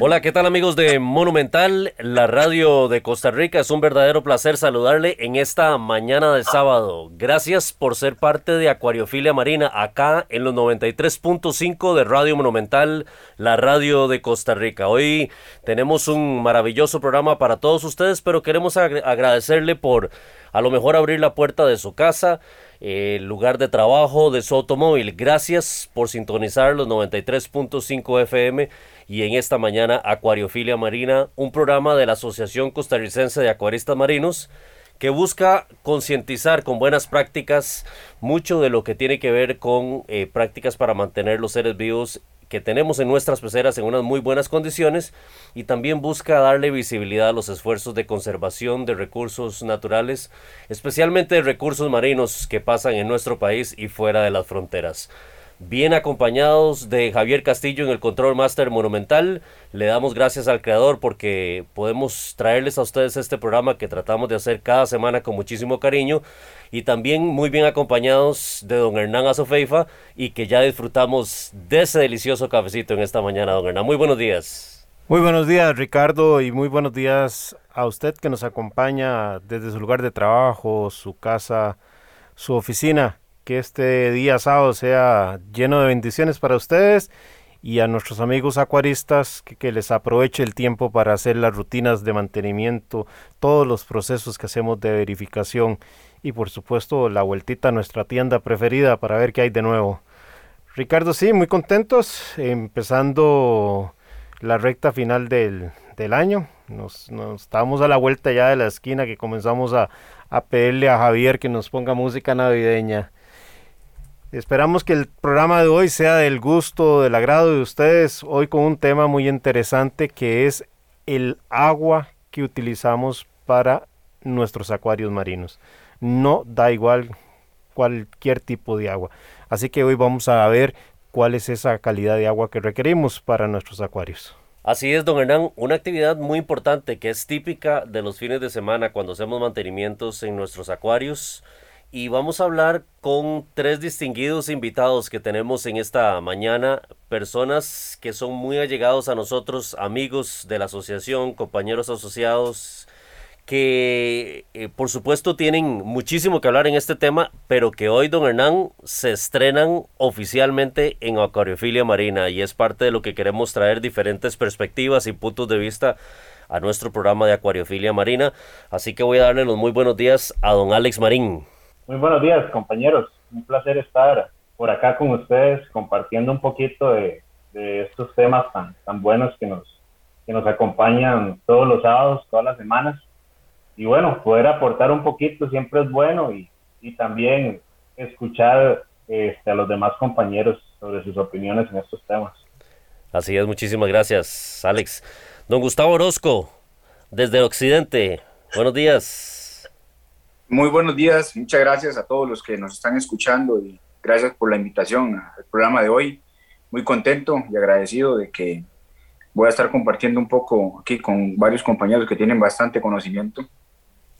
Hola, ¿qué tal amigos de Monumental, la radio de Costa Rica? Es un verdadero placer saludarle en esta mañana de sábado. Gracias por ser parte de Acuariofilia Marina acá en los 93.5 de Radio Monumental, la radio de Costa Rica. Hoy tenemos un maravilloso programa para todos ustedes, pero queremos agradecerle por a lo mejor abrir la puerta de su casa, el lugar de trabajo, de su automóvil. Gracias por sintonizar los 93.5 FM y en esta mañana Acuariofilia Marina, un programa de la Asociación Costarricense de Acuaristas Marinos que busca concientizar con buenas prácticas mucho de lo que tiene que ver con eh, prácticas para mantener los seres vivos que tenemos en nuestras peceras en unas muy buenas condiciones y también busca darle visibilidad a los esfuerzos de conservación de recursos naturales, especialmente de recursos marinos que pasan en nuestro país y fuera de las fronteras bien acompañados de Javier Castillo en el Control Master Monumental. Le damos gracias al creador porque podemos traerles a ustedes este programa que tratamos de hacer cada semana con muchísimo cariño y también muy bien acompañados de don Hernán Azofeifa y que ya disfrutamos de ese delicioso cafecito en esta mañana, don Hernán. Muy buenos días. Muy buenos días, Ricardo, y muy buenos días a usted que nos acompaña desde su lugar de trabajo, su casa, su oficina que este día sábado sea lleno de bendiciones para ustedes y a nuestros amigos acuaristas que, les aproveche el tiempo para hacer las rutinas de mantenimiento, todos los procesos que hacemos de verificación y por supuesto la vueltita a nuestra tienda preferida para ver qué hay de nuevo. Ricardo, sí, muy contentos, empezando la recta final del, del año. Nos, nos estamos a la vuelta ya de la esquina que comenzamos a, a pedirle a Javier que nos ponga música navideña. Esperamos que el programa de hoy sea del gusto, del agrado de ustedes. Hoy con un tema muy interesante que es el agua que utilizamos para nuestros acuarios marinos. No da igual cualquier tipo de agua. Así que hoy vamos a ver cuál es esa calidad de agua que requerimos para nuestros acuarios. Así es, don Hernán, una actividad muy importante que es típica de los fines de semana cuando hacemos mantenimientos en nuestros acuarios y vamos a hablar con tres distinguidos invitados que tenemos en esta mañana, personas que son muy allegados a nosotros, amigos de la asociación, compañeros asociados, que eh, por supuesto tienen muchísimo que hablar en este tema, pero que hoy, don Hernán, se estrenan oficialmente en Acuariofilia Marina y es parte de lo que queremos traer diferentes perspectivas y puntos de vista a nuestro programa de Acuariofilia Marina. Así que voy a darle los muy buenos días a don Alex Marín. Muy buenos días, compañeros. Un placer estar por acá con ustedes compartiendo un poquito de, estos temas tan, tan buenos que nos, que nos acompañan todos los sábados, todas las semanas. Y bueno, poder aportar un poquito siempre es bueno y, también escuchar este, a los demás compañeros sobre sus opiniones en estos temas. Así es, muchísimas gracias, Alex. Don Gustavo Orozco, desde el occidente, buenos días. Muy buenos días, muchas gracias a todos los que nos están escuchando y gracias por la invitación al programa de hoy. Muy contento y agradecido de que voy a estar compartiendo un poco aquí con varios compañeros que tienen bastante conocimiento.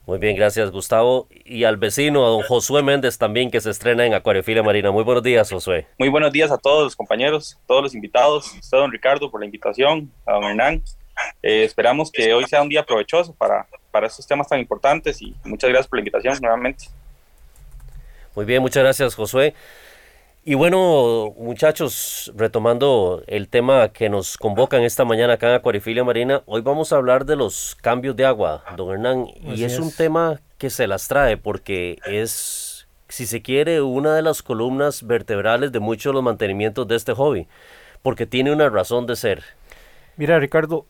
Muy bien, gracias Gustavo. Y al vecino, a don Josué Méndez también, que se estrena en Acuariofilia Marina. Muy buenos días, Josué. Muy buenos días a todos los compañeros, todos los invitados, a usted, don Ricardo, por la invitación, a don Hernán. Eh, esperamos que hoy sea un día provechoso para, para estos temas tan importantes y muchas gracias por la invitación nuevamente. Muy bien, muchas gracias Josué. Y bueno, muchachos, retomando el tema que nos convocan esta mañana acá en Acuarifilia Marina, hoy vamos a hablar de los cambios de agua, don Hernán, y es, un tema que se las trae porque es, si se quiere, una de las columnas vertebrales de muchos de los mantenimientos de este hobby, porque tiene una razón de ser. Mira, Ricardo,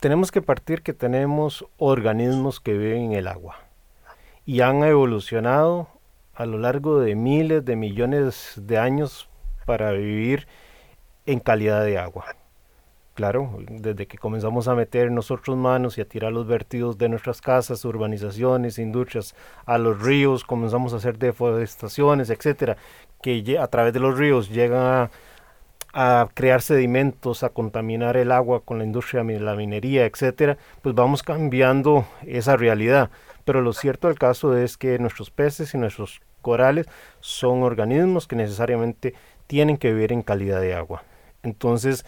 tenemos que partir que tenemos organismos que viven en el agua y han evolucionado a lo largo de miles de millones de años para vivir en calidad de agua. Claro, desde que comenzamos a meter nosotros manos y a tirar los vertidos de nuestras casas, urbanizaciones, industrias a los ríos, comenzamos a hacer deforestaciones, etcétera, que a través de los ríos llegan a, crear sedimentos, a contaminar el agua con la industria la minería, etcétera, pues vamos cambiando esa realidad. Pero lo cierto del caso es que nuestros peces y nuestros corales son organismos que necesariamente tienen que vivir en calidad de agua. Entonces,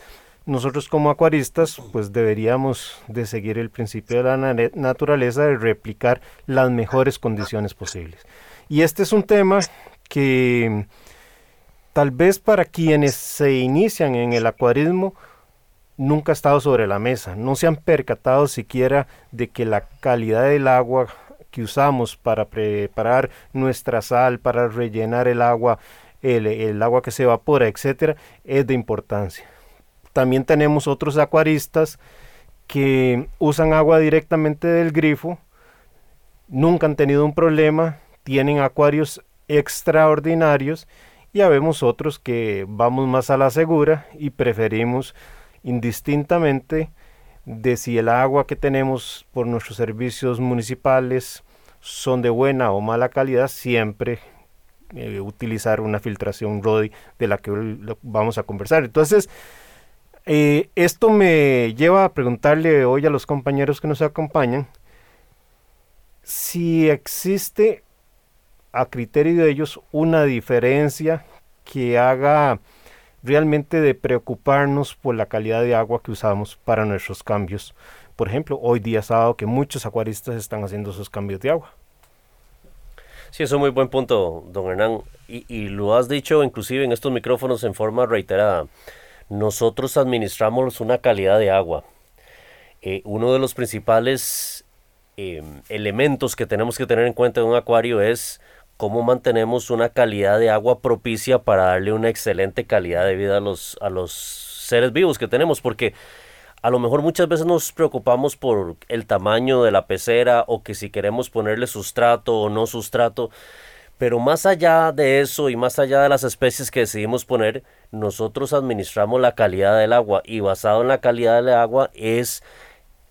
nosotros como acuaristas pues deberíamos de seguir el principio de la naturaleza de replicar las mejores condiciones posibles. Y este es un tema que tal vez para quienes se inician en el acuarismo nunca ha estado sobre la mesa, no se han percatado siquiera de que la calidad del agua que usamos para preparar nuestra sal, para rellenar el agua, el, el agua que se evapora, etcétera, es de importancia. También tenemos otros acuaristas que usan agua directamente del grifo, nunca han tenido un problema, tienen acuarios extraordinarios y habemos otros que vamos más a la segura y preferimos indistintamente de si el agua que tenemos por nuestros servicios municipales son de buena o mala calidad, siempre eh, utilizar una filtración RODI de la que vamos a conversar. Entonces, eh, esto me lleva a preguntarle hoy a los compañeros que nos acompañan si existe a criterio de ellos una diferencia que haga realmente de preocuparnos por la calidad de agua que usamos para nuestros cambios. Por ejemplo, hoy día sábado que muchos acuaristas están haciendo esos cambios de agua. Sí, es muy buen punto, don Hernán. Y, lo has dicho inclusive en estos micrófonos en forma reiterada nosotros administramos una calidad de agua. Eh, uno de los principales em, elementos que tenemos que tener en cuenta en un acuario es cómo mantenemos una calidad de agua propicia para darle una excelente calidad de vida a los, a los seres vivos que tenemos, porque a lo mejor muchas veces nos preocupamos por el tamaño de la pecera o que si queremos ponerle sustrato o no sustrato, pero más allá de eso y más allá de las especies que decidimos poner, nosotros administramos la calidad del agua y basado en la calidad del agua es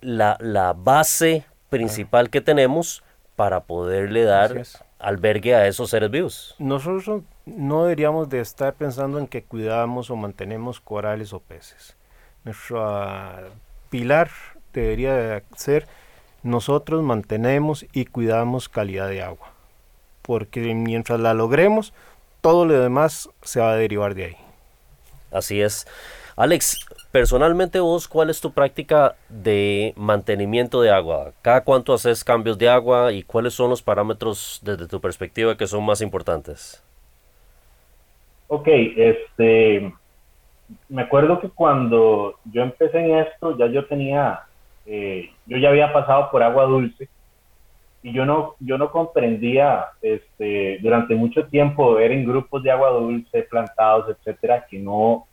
la, base principal que tenemos para poderle dar albergue a esos seres vivos. Nosotros no deberíamos de estar pensando en que cuidamos o mantenemos corales o peces. Nuestro pilar debería de ser nosotros mantenemos y cuidamos calidad de agua porque mientras la logremos, todo lo demás se va a derivar de ahí. Así es. Alex, personalmente vos, ¿cuál es tu práctica de mantenimiento de agua? ¿Cada cuánto haces cambios de agua y cuáles son los parámetros desde tu perspectiva que son más importantes? Ok, este, me acuerdo que cuando yo empecé en esto, ya yo tenía, eh, yo ya había pasado por agua dulce y yo no, yo no comprendía este, durante mucho tiempo ver en grupos de agua dulce plantados, etcétera, que no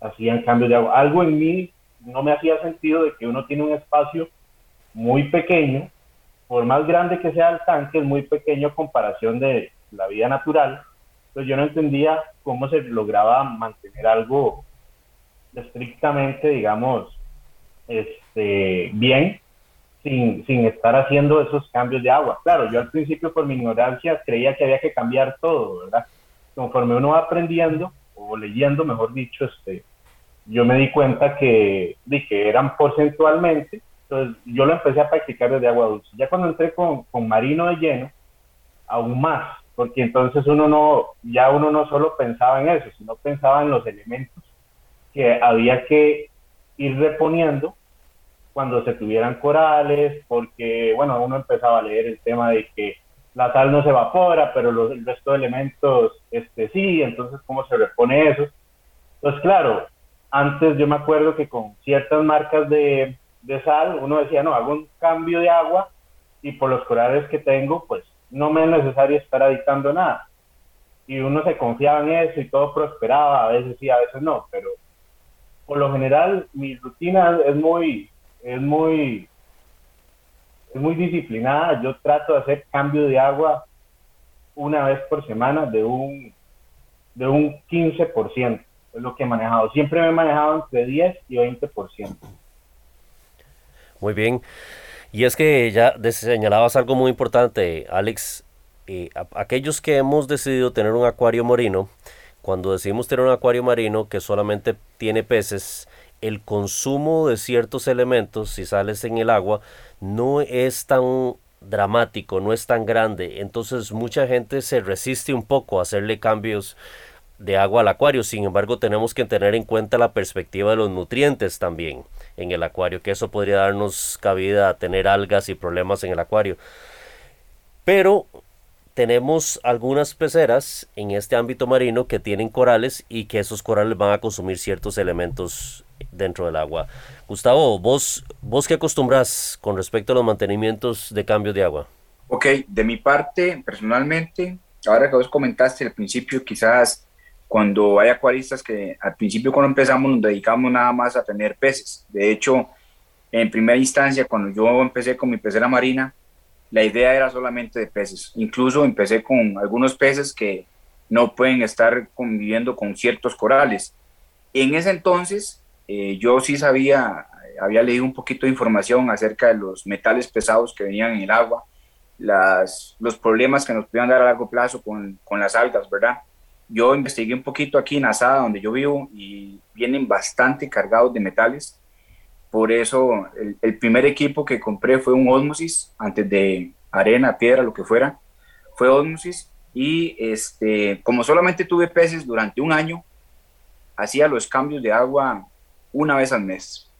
hacían cambios de agua. Algo en mí no me hacía sentido de que uno tiene un espacio muy pequeño, por más grande que sea el tanque, es muy pequeño a comparación de la vida natural. Entonces yo no entendía cómo se lograba mantener algo estrictamente, digamos, este, bien sin, sin estar haciendo esos cambios de agua. Claro, yo al principio por mi ignorancia creía que había que cambiar todo, ¿verdad? Conforme uno va aprendiendo o leyendo, mejor dicho, este, yo me di cuenta que, dije, eran porcentualmente, entonces yo lo empecé a practicar desde agua dulce. Ya cuando entré con, con marino de lleno, aún más, porque entonces uno no, ya uno no solo pensaba en eso, sino pensaba en los elementos que había que ir reponiendo cuando se tuvieran corales, porque, bueno, uno empezaba a leer el tema de que la sal no se evapora, pero los, el resto de elementos este, sí, entonces, ¿cómo se repone eso? Pues claro, antes yo me acuerdo que con ciertas marcas de, de sal, uno decía, no, hago un cambio de agua y por los corales que tengo, pues no me es necesario estar adictando nada. Y uno se confiaba en eso y todo prosperaba, a veces sí, a veces no, pero por lo general mi rutina es muy, es muy, es muy disciplinada. Yo trato de hacer cambio de agua una vez por semana de un, de un 15%. Es lo que he manejado. Siempre me he manejado entre 10 y 20%. Muy bien. Y es que ya señalabas algo muy importante, Alex. Eh, aquellos que hemos decidido tener un acuario marino, cuando decidimos tener un acuario marino que solamente tiene peces, el consumo de ciertos elementos, si sales en el agua, no es tan dramático, no es tan grande. Entonces mucha gente se resiste un poco a hacerle cambios de agua al acuario. Sin embargo, tenemos que tener en cuenta la perspectiva de los nutrientes también en el acuario, que eso podría darnos cabida a tener algas y problemas en el acuario. Pero tenemos algunas peceras en este ámbito marino que tienen corales y que esos corales van a consumir ciertos elementos dentro del agua. Gustavo, vos, vos qué acostumbras con respecto a los mantenimientos de cambio de agua? Ok, de mi parte, personalmente, ahora que vos comentaste al principio, quizás cuando hay acuaristas que al principio cuando empezamos nos dedicamos nada más a tener peces. De hecho, en primera instancia, cuando yo empecé con mi pecera marina, la idea era solamente de peces. Incluso empecé con algunos peces que no pueden estar conviviendo con ciertos corales. En ese entonces, eh, yo sí sabía, había leído un poquito de información acerca de los metales pesados que venían en el agua, las, los problemas que nos podían dar a largo plazo con, con las algas, ¿verdad? Yo investigué un poquito aquí en Asada, donde yo vivo, y vienen bastante cargados de metales. Por eso el, el primer equipo que compré fue un Osmosis, antes de arena, piedra, lo que fuera, fue Osmosis. Y este, como solamente tuve peces durante un año, hacía los cambios de agua una vez al mes.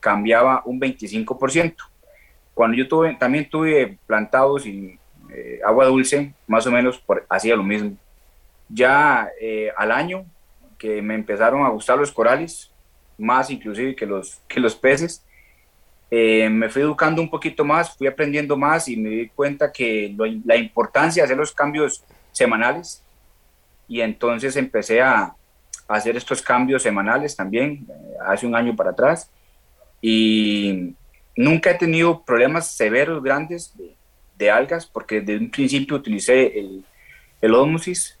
Cambiaba un 25%. Cuando yo tuve, también tuve plantados y eh, agua dulce, más o menos por, hacía lo mismo. Ya eh, al año que me empezaron a gustar los corales, más inclusive que los, que los peces, eh, me fui educando un poquito más, fui aprendiendo más y me di cuenta que la importancia de hacer los cambios semanales y entonces empecé a, hacer estos cambios semanales también, eh, hace un año para atrás. Y nunca he tenido problemas severos, grandes de, algas, porque desde un principio utilicé el, el osmosis.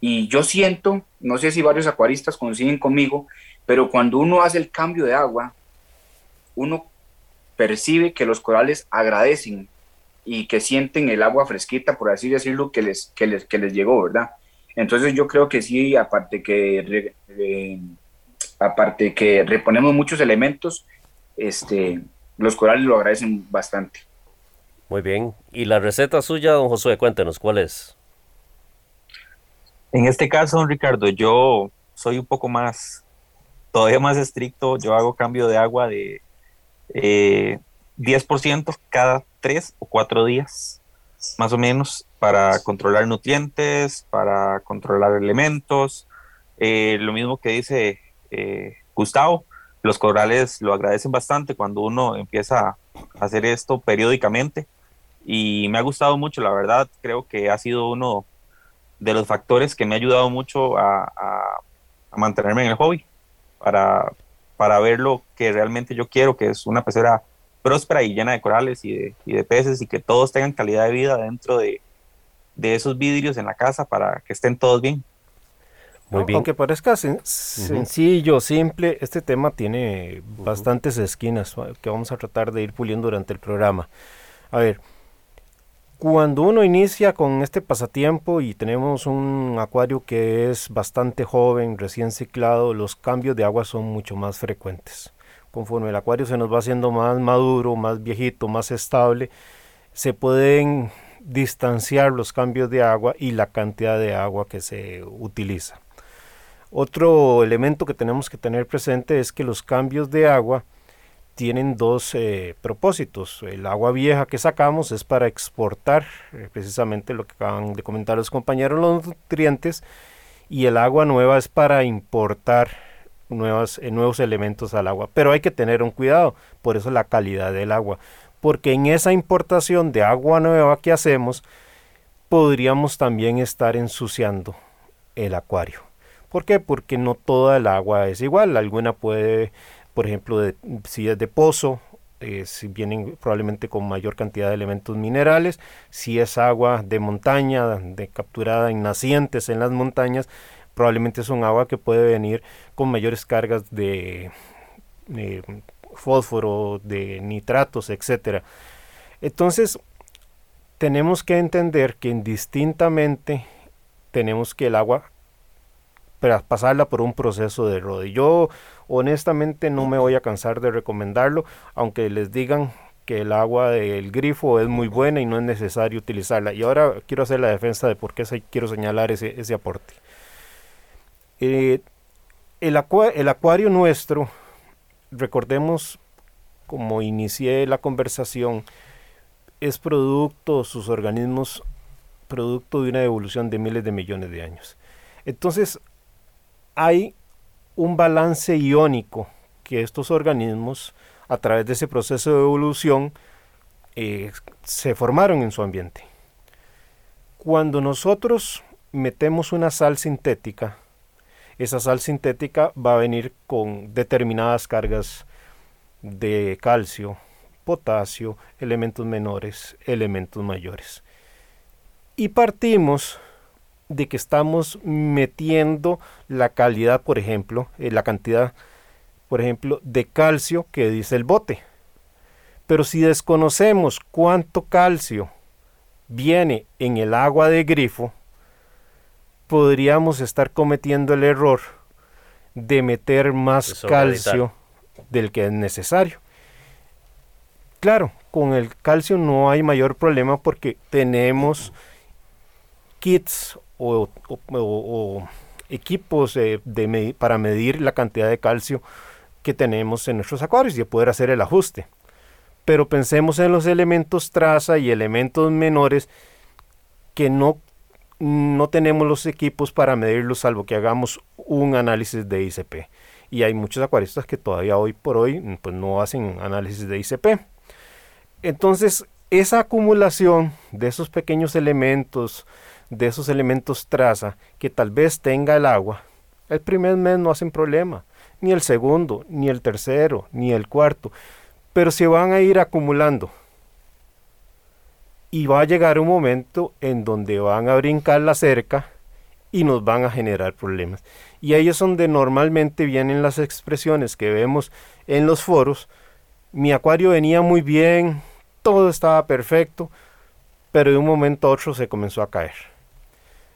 Y yo siento, no sé si varios acuaristas coinciden conmigo, pero cuando uno hace el cambio de agua, uno percibe que los corales agradecen y que sienten el agua fresquita, por así decirlo, que les, que les, que les llegó, ¿verdad? Entonces yo creo que sí, aparte que, aparte que reponemos muchos elementos, este, los corales lo agradecen bastante. Muy bien. ¿Y la receta suya, don Josué? Cuéntenos, ¿cuál es? En este caso, don Ricardo, yo soy un poco más, todavía más estricto. Yo hago cambio de agua de eh, 10% cada tres o cuatro días, más o menos para controlar nutrientes, para controlar elementos. Eh, lo mismo que dice eh, Gustavo, los corales lo agradecen bastante cuando uno empieza a hacer esto periódicamente y me ha gustado mucho, la verdad, creo que ha sido uno de los factores que me ha ayudado mucho a, mantenerme en el hobby, para, para ver lo que realmente yo quiero, que es una pecera próspera y llena de corales y de, y de peces y que todos tengan calidad de vida dentro de, de esos vidrios en la casa para que estén todos bien. Muy bien. Aunque parezca sencillo, simple, este tema tiene bastantes esquinas que vamos a tratar de ir puliendo durante el programa. A ver, cuando uno inicia con este pasatiempo y tenemos un acuario que es bastante joven, recién ciclado, los cambios de agua son mucho más frecuentes. Conforme el acuario se nos va haciendo más maduro, más viejito, más estable, se pueden distanciar los cambios de agua y la cantidad de agua que se utiliza. Otro elemento que tenemos que tener presente es que los cambios de agua tienen dos eh, propósitos. El agua vieja que sacamos es para exportar eh, precisamente lo que acaban de comentar los compañeros, los nutrientes, y el agua nueva es para importar eh, nuevos elementos al agua. Pero hay que tener un cuidado, por eso la calidad del agua porque en esa importación de agua nueva que hacemos, podríamos también estar ensuciando el acuario. ¿Por qué? Porque no toda el agua es igual. Alguna puede, por ejemplo, si es de pozo eh, si vienen probablemente con mayor cantidad de elementos minerales. Si es agua de montaña, de capturada en nacientes en las montañas, probablemente es un agua que puede venir con mayores cargas de, fósforo, de nitratos, etcétera. Entonces, tenemos que entender que indistintamente tenemos que el agua para pasarla por un proceso de rodeo. Yo honestamente no me voy a cansar de recomendarlo, aunque les digan que el agua del grifo es muy buena y no es necesario utilizarla. Y ahora quiero hacer la defensa de por qué quiero señalar ese, ese aporte. Eh, el, el acuario nuestro, recordemos como inicié la conversación, es producto, sus organismos, producto de una evolución de miles de millones de años. Entonces, hay un balance iónico que estos organismos, a través de ese proceso de evolución, eh, se formaron en su ambiente. Cuando nosotros metemos una sal sintética, esa sal sintética va a venir con determinadas cargas de calcio, potasio, elementos menores, elementos mayores. Y partimos de que estamos metiendo la calidad, por ejemplo, eh, la cantidad, por ejemplo, de calcio que dice el bote. Pero si desconocemos cuánto calcio viene en el agua de grifo, podríamos estar cometiendo el error de meter más calcio del que es necesario. Claro, con el calcio no hay mayor problema porque tenemos kits o, equipos de, para medir la cantidad de calcio que tenemos en nuestros acuarios y poder hacer el ajuste. Pero pensemos en los elementos traza y elementos menores que no, no tenemos los equipos para medirlos salvo que hagamos un análisis de ICP. Y hay muchos acuaristas que todavía hoy por hoy pues, no hacen análisis de ICP. Entonces, esa acumulación de esos pequeños elementos, de esos elementos traza que tal vez tenga el agua, el primer mes no hacen problema, ni el segundo, ni el tercero, ni el cuarto, pero se van a ir acumulando. Y va a llegar un momento en donde van a brincar la cerca y nos van a generar problemas. Y ahí es donde normalmente vienen las expresiones que vemos en los foros. Mi acuario venía muy bien, todo estaba perfecto, pero de un momento a otro se comenzó a caer.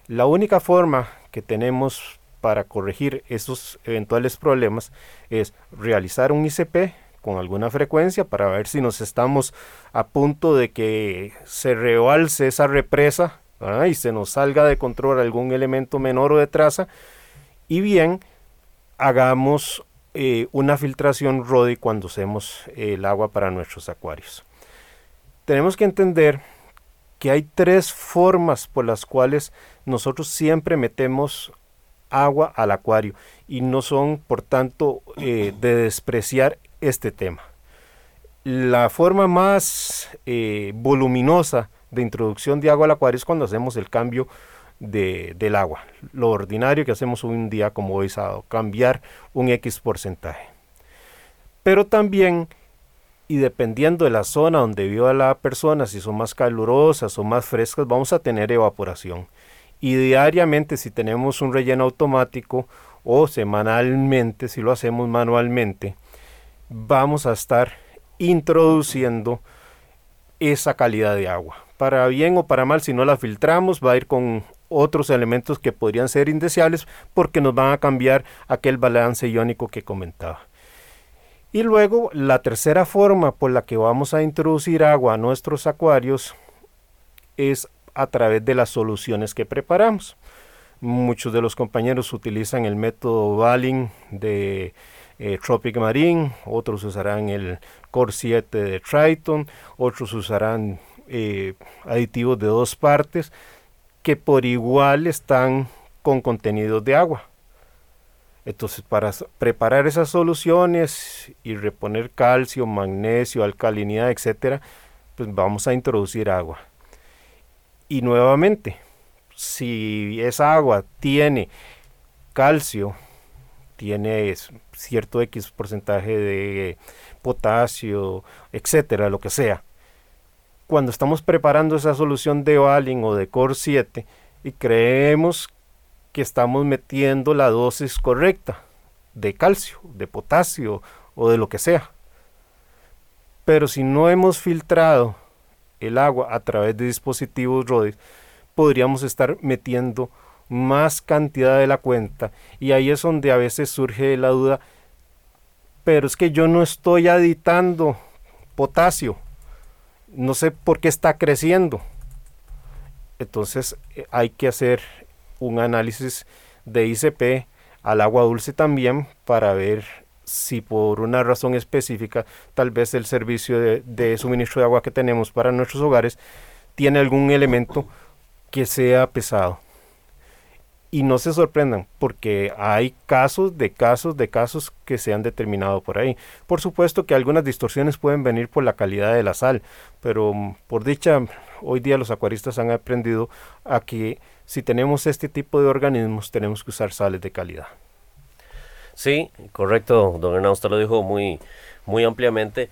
La única forma que tenemos para corregir esos eventuales problemas es realizar un ICP con alguna frecuencia para ver si nos estamos a punto de que se realce esa represa y se nos salga de control algún elemento menor o de traza y bien hagamos eh, una filtración RODI cuando hacemos el agua para nuestros acuarios. Tenemos que entender que hay tres formas por las cuales nosotros siempre metemos agua al acuario y no son, por tanto, eh, de despreciar este tema. La forma más eh, voluminosa de introducción de agua al acuario es cuando hacemos el cambio de, del agua. Lo ordinario que hacemos un día como hoy sábado, cambiar un X porcentaje. Pero también y dependiendo de la zona donde viva la persona, si son más calurosas o más frescas, vamos a tener evaporación. Y diariamente, si tenemos un relleno automático o semanalmente, si lo hacemos manualmente, vamos a estar introduciendo esa calidad de agua. Para bien o para mal, si no la filtramos, va a ir con otros elementos que podrían ser indeseables porque nos van a cambiar aquel balance iónico que comentaba. Y luego la tercera forma por la que vamos a introducir agua a nuestros acuarios es a través de las soluciones que preparamos. Muchos de los compañeros utilizan el método Valin de eh, Tropic Marine, otros usarán el Core 7 de Triton, otros usarán eh, aditivos de dos partes que por igual están con contenidos de agua. Entonces, para preparar esas soluciones y reponer calcio, magnesio, alcalinidad, etcétera, pues vamos a introducir agua. Y nuevamente, si esa agua tiene calcio, tiene cierto X porcentaje de potasio, etcétera, lo que sea. Cuando estamos preparando esa solución de Valin o de Core 7 y creemos que estamos metiendo la dosis correcta de calcio, de potasio o de lo que sea. Pero si no hemos filtrado el agua a través de dispositivos RODIS, podríamos estar metiendo más cantidad de la cuenta. Y ahí es donde a veces surge la duda, pero es que yo no estoy aditando potasio. No sé por qué está creciendo. Entonces eh, hay que hacer un análisis de ICP al agua dulce también para ver si por una razón específica, tal vez el servicio de, suministro de agua que tenemos para nuestros hogares tiene algún elemento que sea pesado. Y no se sorprendan, porque hay casos de casos de casos que se han determinado por ahí. Por supuesto que algunas distorsiones pueden venir por la calidad de la sal, pero mm, por dicha, hoy día los acuaristas han aprendido a que si tenemos este tipo de organismos tenemos que usar sales de calidad. Sí, correcto, don Hernán, usted lo dijo muy, muy ampliamente.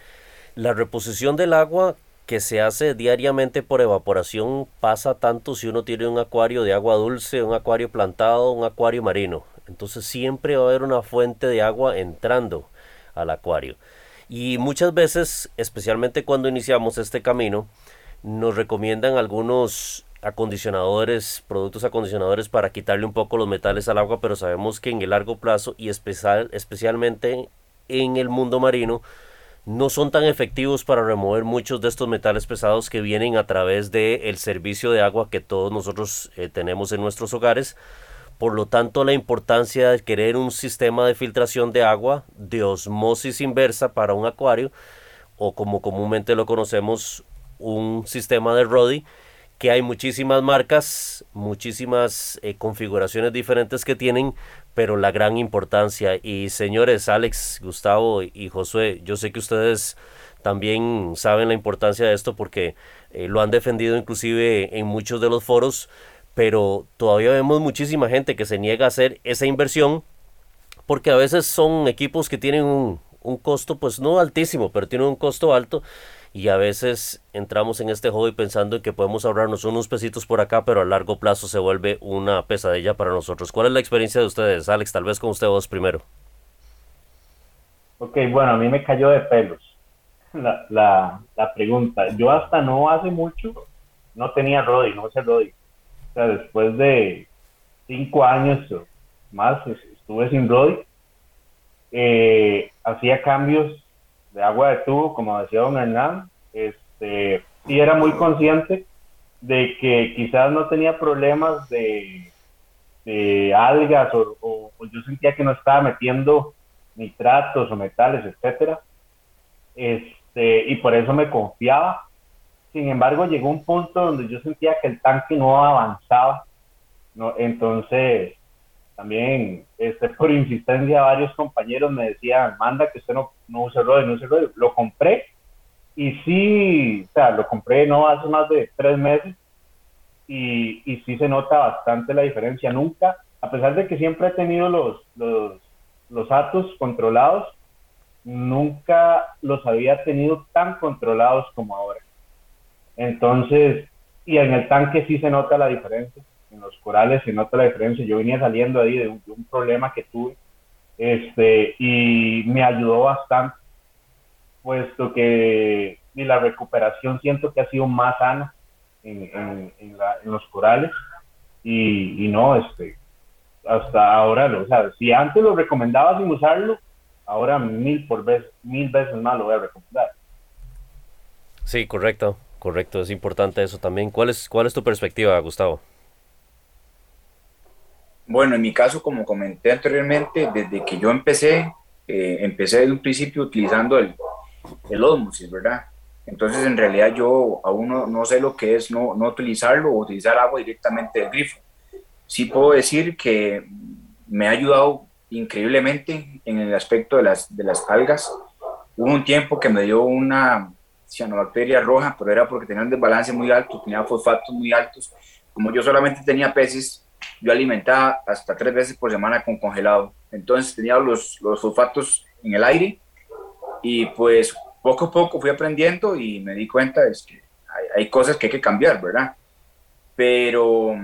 La reposición del agua que se hace diariamente por evaporación pasa tanto si uno tiene un acuario de agua dulce, un acuario plantado, un acuario marino. Entonces siempre va a haber una fuente de agua entrando al acuario. Y muchas veces, especialmente cuando iniciamos este camino, nos recomiendan algunos acondicionadores, productos acondicionadores para quitarle un poco los metales al agua, pero sabemos que en el largo plazo y especial, especialmente en el mundo marino no son tan efectivos para remover muchos de estos metales pesados que vienen a través del el servicio de agua que todos nosotros eh, tenemos en nuestros hogares. Por lo tanto, la importancia de querer un sistema de filtración de agua de osmosis inversa para un acuario, o como comúnmente lo conocemos, un sistema de RODI, que hay muchísimas marcas, muchísimas eh, configuraciones diferentes que tienen, pero la gran importancia. Y señores, Alex, Gustavo y Josué, yo sé que ustedes también saben la importancia de esto porque eh, lo han defendido inclusive en muchos de los foros, pero todavía vemos muchísima gente que se niega a hacer esa inversión porque a veces son equipos que tienen un, un costo pues no altísimo, pero tienen un costo alto y a veces entramos en este hobby pensando en que podemos ahorrarnos unos pesitos por acá, pero a largo plazo se vuelve una pesadilla para nosotros. ¿Cuál es la experiencia de ustedes, Alex? Tal vez con usted vos primero. Ok, bueno, a mí me cayó de pelos la, la, la pregunta. Yo hasta no hace mucho no tenía Rodi, no sé Rodi. O sea, después de cinco años más estuve sin Rodi. Eh, hacía cambios de agua de tubo, como decía don Hernán, este, y era muy consciente de que quizás no tenía problemas de, algas o, yo sentía que no estaba metiendo nitratos o metales, etcétera. Este, y por eso me confiaba. Sin embargo, llegó un punto donde yo sentía que el tanque no avanzaba. ¿no? Entonces, también este, por insistencia varios compañeros me decían, manda que usted no, no use RODE, no use RODE. Lo compré y sí, o sea, lo compré no hace más de tres meses y, y sí se nota bastante la diferencia. Nunca, a pesar de que siempre he tenido los, los, los atos controlados, nunca los había tenido tan controlados como ahora. Entonces, y en el tanque sí se nota la diferencia en los corales se nota la diferencia. Yo venía saliendo ahí de un, problema que tuve este, y me ayudó bastante, puesto que y la recuperación siento que ha sido más sana en, en, los corales y, y, no, este, hasta ahora, o sea, si antes lo recomendaba sin usarlo, ahora mil por vez, mil veces más lo voy a recomendar. Sí, correcto, correcto, es importante eso también. ¿Cuál es, cuál es tu perspectiva, Gustavo? Bueno, en mi caso, como comenté anteriormente, desde que yo empecé, eh, empecé desde un principio utilizando el, el osmosis, ¿verdad? Entonces, en realidad yo aún no, sé lo que es no, no, utilizarlo o utilizar agua directamente del grifo. Sí puedo decir que me ha ayudado increíblemente en el aspecto de las, de las algas. Hubo un tiempo que me dio una cianobacteria roja, pero era porque tenía un desbalance muy alto, tenía fosfatos muy altos. Como yo solamente tenía peces, yo alimentaba hasta tres veces por semana con congelado. Entonces tenía los, los sulfatos en el aire y pues poco a poco fui aprendiendo y me di cuenta es que hay, cosas que hay que cambiar, ¿verdad? Pero,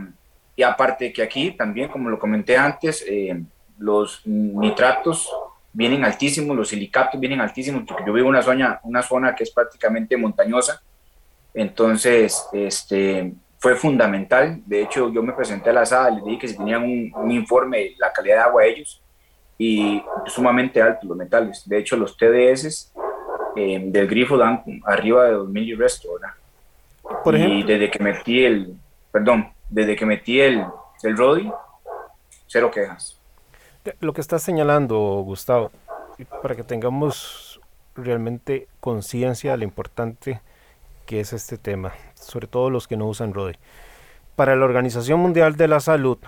y aparte que aquí también, como lo comenté antes, eh, los nitratos vienen altísimos, los silicatos vienen altísimos, porque yo vivo en una zona, una zona que es prácticamente montañosa, entonces este, fue fundamental, de hecho yo me presenté a la sala, les dije que si tenían un, informe de la calidad de agua de ellos, y sumamente altos los metales, de hecho los TDS eh, del grifo dan arriba de 2000 y resto, ¿verdad? Por y desde que metí el, perdón, desde que metí el, el Rodi, cero quejas. Lo que está señalando, Gustavo, para que tengamos realmente conciencia de lo importante que es este tema, sobre todo los que no usan RODE. Para la Organización Mundial de la Salud,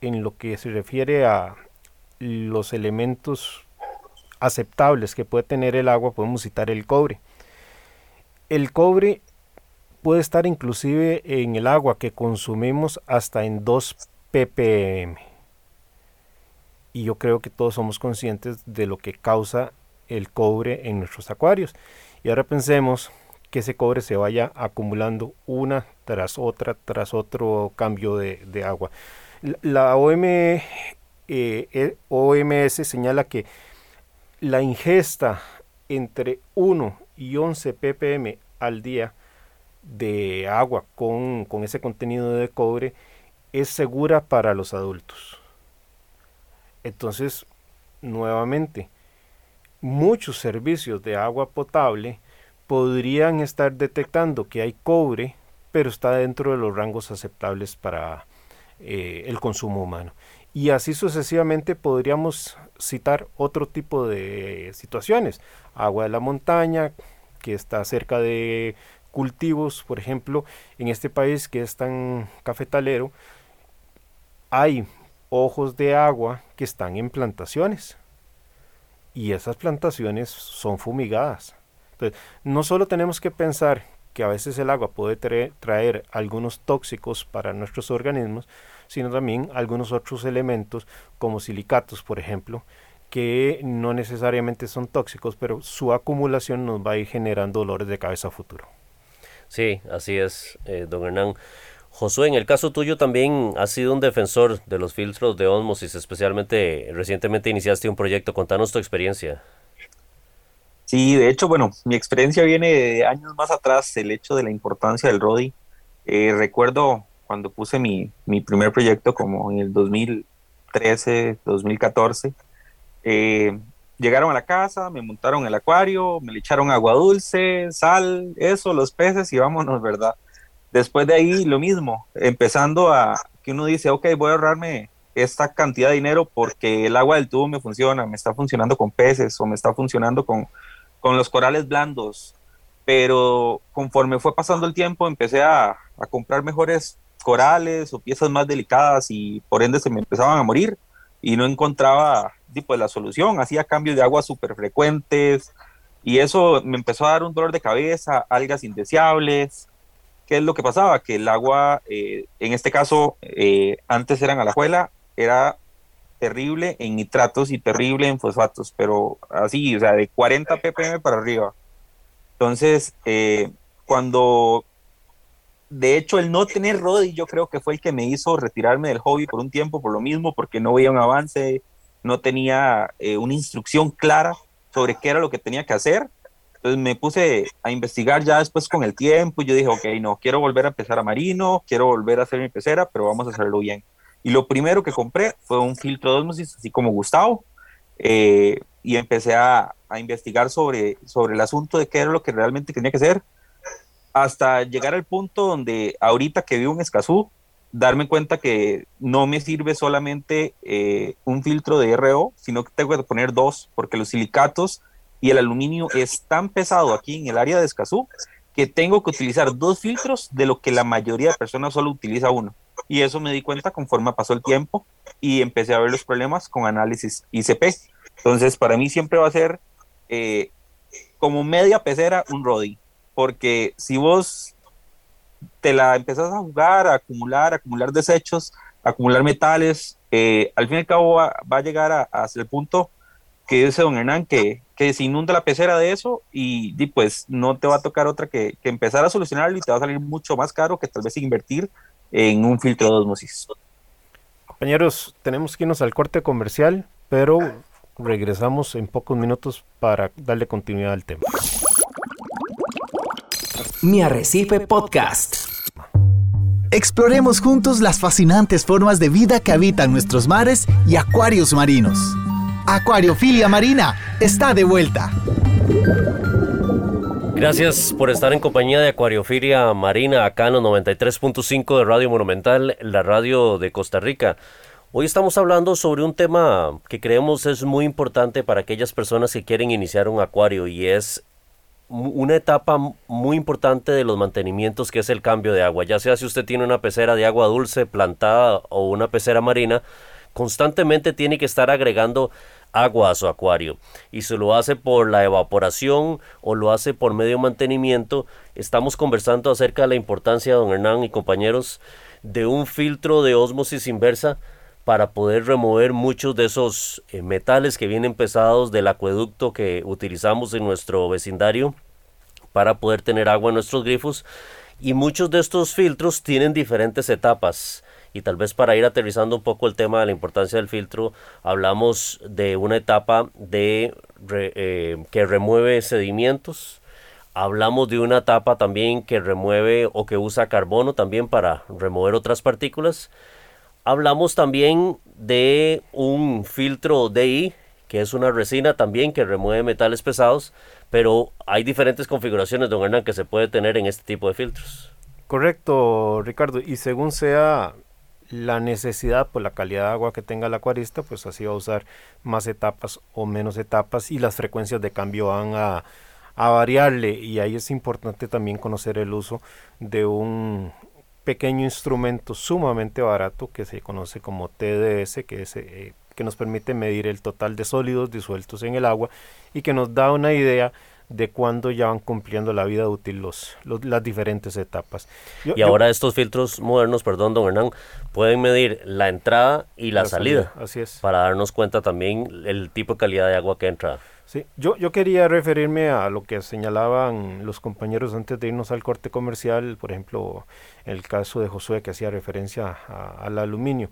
en lo que se refiere a los elementos aceptables que puede tener el agua, podemos citar el cobre. El cobre puede estar inclusive en el agua que consumimos hasta en 2 ppm y yo creo que todos somos conscientes de lo que causa el cobre en nuestros acuarios. Y ahora pensemos que ese cobre se vaya acumulando una tras otra, tras otro cambio de, agua. La OM, eh, e, OMS señala que la ingesta entre 1 y 11 ppm al día de agua con, con ese contenido de cobre es segura para los adultos. Entonces, nuevamente, muchos servicios de agua potable podrían estar detectando que hay cobre, pero está dentro de los rangos aceptables para eh, el consumo humano. Y así sucesivamente podríamos citar otro tipo de situaciones. Agua de la montaña, que está cerca de cultivos, por ejemplo, en este país que es tan cafetalero, hay ojos de agua que están en plantaciones. Y esas plantaciones son fumigadas. Entonces, no solo tenemos que pensar que a veces el agua puede traer, algunos tóxicos para nuestros organismos, sino también algunos otros elementos como silicatos, por ejemplo, que no necesariamente son tóxicos, pero su acumulación nos va a ir generando dolores de cabeza a futuro. Sí, así es, eh, don Hernán. Josué, en el caso tuyo también has sido un defensor de los filtros de osmosis, especialmente recientemente iniciaste un proyecto. Contanos tu experiencia. Sí, de hecho, bueno, mi experiencia viene de años más atrás, el hecho de la importancia del RODI. Eh, recuerdo cuando puse mi, mi, primer proyecto como en el 2013, 2014. Eh, llegaron a la casa, me montaron el acuario, me le echaron agua dulce, sal, eso, los peces y vámonos, ¿verdad? Después de ahí lo mismo, empezando a que uno dice, ok, voy a ahorrarme esta cantidad de dinero porque el agua del tubo me funciona, me está funcionando con peces o me está funcionando con, con los corales blandos. Pero conforme fue pasando el tiempo empecé a, a comprar mejores corales o piezas más delicadas y por ende se me empezaban a morir y no encontraba tipo de la solución, hacía cambios de agua súper frecuentes y eso me empezó a dar un dolor de cabeza, algas indeseables, ¿Qué es lo que pasaba? Que el agua, eh, en este caso, eh, antes eran a la juela, era terrible en nitratos y terrible en fosfatos, pero así, o sea, de 40 ppm para arriba. Entonces, eh, cuando, de hecho, el no tener Rodi, yo creo que fue el que me hizo retirarme del hobby por un tiempo, por lo mismo, porque no veía un avance, no tenía una instrucción clara sobre qué era lo que tenía que hacer entonces me puse a investigar ya después con el tiempo y yo dije, ok, no, quiero volver a empezar a marino, quiero volver a hacer mi pecera, pero vamos a hacerlo bien. Y lo primero que compré fue un filtro de osmosis, así como Gustavo, eh, y empecé a, a, investigar sobre, sobre el asunto de qué era lo que realmente tenía que hacer, hasta llegar al punto donde ahorita que vi un escazú, darme cuenta que no me sirve solamente eh, un filtro de RO, sino que tengo que poner dos, porque los silicatos y el aluminio es tan pesado aquí en el área de Escazú que tengo que utilizar dos filtros de lo que la mayoría de personas solo utiliza uno. Y eso me di cuenta conforme pasó el tiempo y empecé a ver los problemas con análisis ICP. Entonces, para mí siempre va a ser eh, como media pecera un Rodi, porque si vos te la empezás a jugar, a acumular, a acumular desechos, acumular metales. Eh, al fin y al cabo va, a llegar a, hasta el punto que dice don Hernán, que, que se inunda la pecera de eso y, pues no te va a tocar otra que, que, empezar a solucionarlo y te va a salir mucho más caro que tal vez invertir en un filtro de osmosis. Compañeros, tenemos que irnos al corte comercial, pero regresamos en pocos minutos para darle continuidad al tema. Mi Arrecife Podcast. Exploremos juntos las fascinantes formas de vida que habitan nuestros mares y acuarios marinos. Acuariofilia Marina está de vuelta. Gracias por estar en compañía de Acuariofilia Marina acá en los 93.5 de Radio Monumental, la radio de Costa Rica. Hoy estamos hablando sobre un tema que creemos es muy importante para aquellas personas que quieren iniciar un acuario y es una etapa muy importante de los mantenimientos que es el cambio de agua. Ya sea si usted tiene una pecera de agua dulce plantada o una pecera marina, constantemente tiene que estar agregando agua a su acuario. Y se lo hace por la evaporación o lo hace por medio mantenimiento. Estamos conversando acerca de la importancia, don Hernán y compañeros, de un filtro de osmosis inversa para poder remover muchos de esos eh, metales que vienen pesados del acueducto que utilizamos en nuestro vecindario para poder tener agua en nuestros grifos. Y muchos de estos filtros tienen diferentes etapas y tal vez para ir aterrizando un poco el tema de la importancia del filtro, hablamos de una etapa de eh, que remueve sedimentos, hablamos de una etapa también que remueve o que usa carbono también para remover otras partículas. Hablamos también de un filtro DI, que es una resina también que remueve metales pesados, pero hay diferentes configuraciones, don Hernán, que se puede tener en este tipo de filtros. Correcto, Ricardo. Y según sea la necesidad por la calidad de agua que tenga el acuarista, pues así va a usar más etapas o menos etapas y las frecuencias de cambio van a, a variarle. Y ahí es importante también conocer el uso de un pequeño instrumento sumamente barato que se conoce como TDS, que, es, eh, que nos permite medir el total de sólidos disueltos en el agua y que nos da una idea de cuándo ya van cumpliendo la vida útil los, las diferentes etapas. y ahora estos filtros modernos, perdón, don Hernán, pueden medir la entrada y la, salida, Así es. Para darnos cuenta también el tipo de calidad de agua que entra. Sí, yo, yo quería referirme a lo que señalaban los compañeros antes de irnos al corte comercial, por ejemplo, el caso de Josué que hacía referencia al aluminio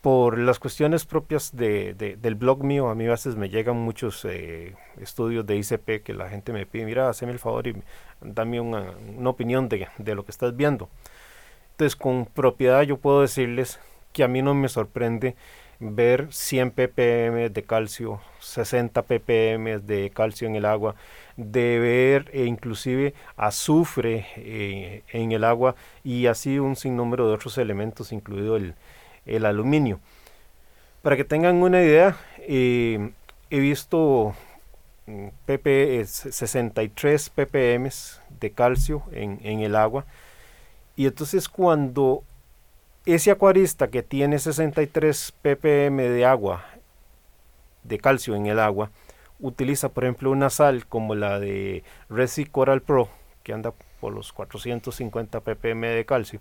por las cuestiones propias de, del blog mío, a mí a veces me llegan muchos eh, estudios de ICP que la gente me pide, mira, hazme el favor y dame una, opinión de, de, lo que estás viendo. Entonces, con propiedad yo puedo decirles que a mí no me sorprende ver 100 ppm de calcio, 60 ppm de calcio en el agua, de ver e inclusive azufre eh, en el agua y así un sinnúmero de otros elementos, incluido el, el aluminio. Para que tengan una idea, eh, he visto PP, 63 ppm de calcio en, en, el agua. Y entonces cuando ese acuarista que tiene 63 ppm de agua, de calcio en el agua, utiliza por ejemplo una sal como la de Resi Coral Pro, que anda por los 450 ppm de calcio,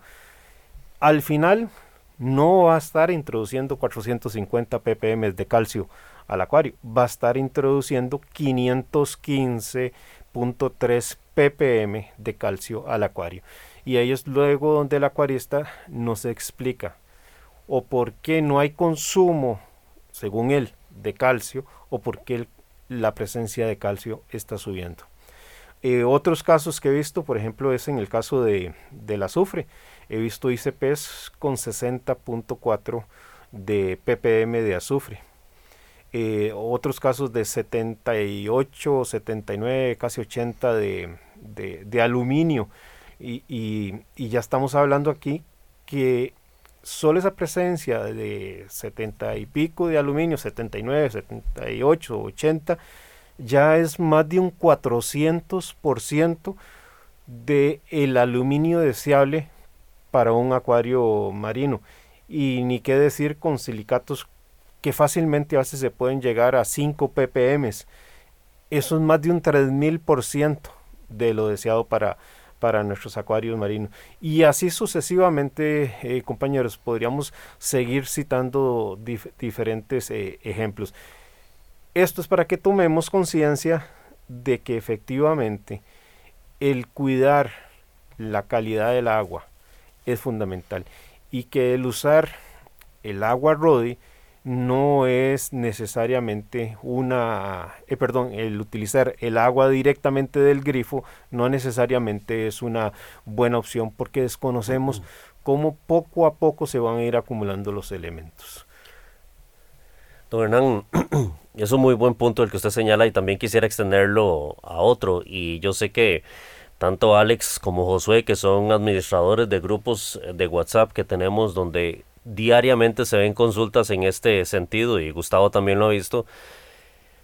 al final no va a estar introduciendo 450 ppm de calcio al acuario, va a estar introduciendo 515.3 ppm de calcio al acuario. Y ahí es luego donde el acuarista nos explica o por qué no hay consumo, según él, de calcio o por qué la presencia de calcio está subiendo. Eh, otros casos que he visto, por ejemplo, es en el caso de, del azufre. He visto ICPs con 60.4 de ppm de azufre. Eh, otros casos de 78, 79, casi 80 de, de, aluminio. Y, y, y, ya estamos hablando aquí que solo esa presencia de 70 y pico de aluminio, 79, 78, 80, ya es más de un 400% de el aluminio deseable para un acuario marino. Y ni qué decir con silicatos que fácilmente a veces se pueden llegar a 5 ppm. Eso es más de un 3000% de lo deseado para, para nuestros acuarios marinos. Y así sucesivamente, eh, compañeros, podríamos seguir citando diferentes eh, ejemplos. Esto es para que tomemos conciencia de que efectivamente el cuidar la calidad del agua es fundamental. Y que el usar el agua Rodi no es necesariamente una, eh, perdón, el utilizar el agua directamente del grifo no necesariamente es una buena opción porque desconocemos cómo poco a poco se van a ir acumulando los elementos. Don Hernán, es un muy buen punto el que usted señala y también quisiera extenderlo a otro. Y yo sé que tanto Alex como Josué, que son administradores de grupos de WhatsApp que tenemos donde diariamente se ven consultas en este sentido y Gustavo también lo ha visto.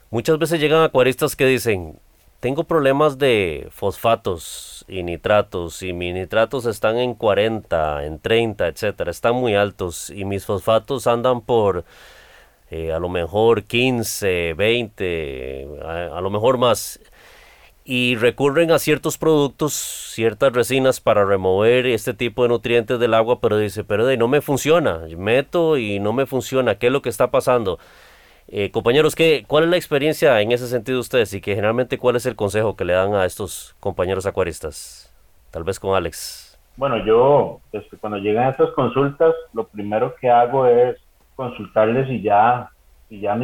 Muchas veces llegan acuaristas que dicen, tengo problemas de fosfatos y nitratos y mis nitratos están en 40, en 30, etcétera, están muy altos y mis fosfatos andan por eh, a lo mejor 15, 20, a lo mejor más y recurren a ciertos productos, ciertas resinas para remover este tipo de nutrientes del agua, pero dice, pero de, no me funciona, meto y no me funciona, ¿qué es lo que está pasando? Eh, compañeros, ¿qué, ¿cuál es la experiencia en ese sentido de ustedes y que generalmente cuál es el consejo que le dan a estos compañeros acuaristas? Tal vez con Alex. Bueno, yo este, cuando llegan estas consultas, lo primero que hago es consultarles si ya, si ya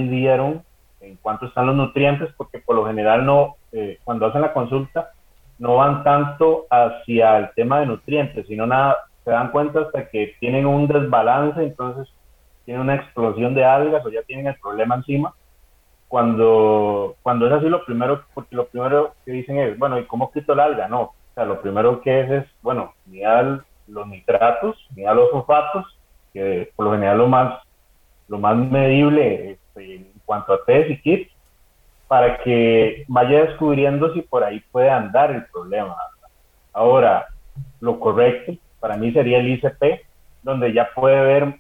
en cuánto están los nutrientes, porque por lo general no, eh, cuando hacen la consulta, no van tanto hacia el tema de nutrientes, sino nada, se dan cuenta hasta que tienen un desbalance, entonces tienen una explosión de algas o ya tienen el problema encima. Cuando, cuando es así, lo primero, porque lo primero que dicen es, bueno, ¿y cómo quito el alga? No, o sea, lo primero que es es, bueno, mirar los nitratos, mirar los fosfatos, que por lo general lo más, lo más medible este, cuanto a test y kits, para que vaya descubriendo si por ahí puede andar el problema. Ahora, lo correcto para mí sería el ICP, donde ya puede ver